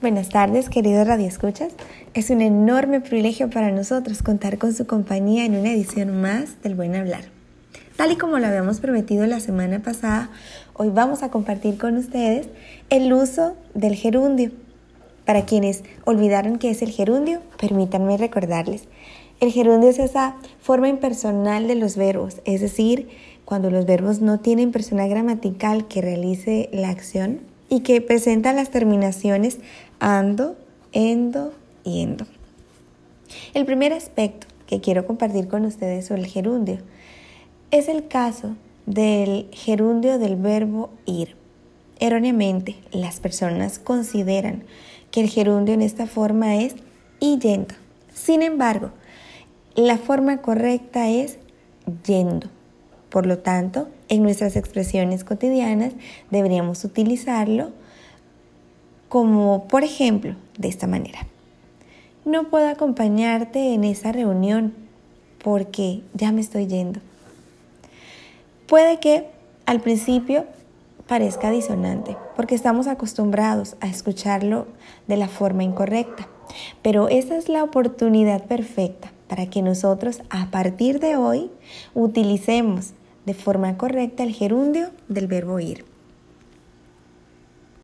Buenas tardes, queridos radioescuchas. Es un enorme privilegio para nosotros contar con su compañía en una edición más del Buen Hablar. Tal y como lo habíamos prometido la semana pasada, hoy vamos a compartir con ustedes el uso del gerundio. Para quienes olvidaron qué es el gerundio, permítanme recordarles. El gerundio es esa forma impersonal de los verbos, es decir, cuando los verbos no tienen persona gramatical que realice la acción y que presenta las terminaciones ando, endo y endo. El primer aspecto que quiero compartir con ustedes sobre el gerundio es el caso del gerundio del verbo ir. Erróneamente, las personas consideran que el gerundio en esta forma es yendo. Sin embargo, la forma correcta es yendo. Por lo tanto, en nuestras expresiones cotidianas deberíamos utilizarlo como, por ejemplo, de esta manera. No puedo acompañarte en esa reunión porque ya me estoy yendo. Puede que al principio parezca disonante, porque estamos acostumbrados a escucharlo de la forma incorrecta, pero esa es la oportunidad perfecta para que nosotros a partir de hoy utilicemos de forma correcta el gerundio del verbo ir.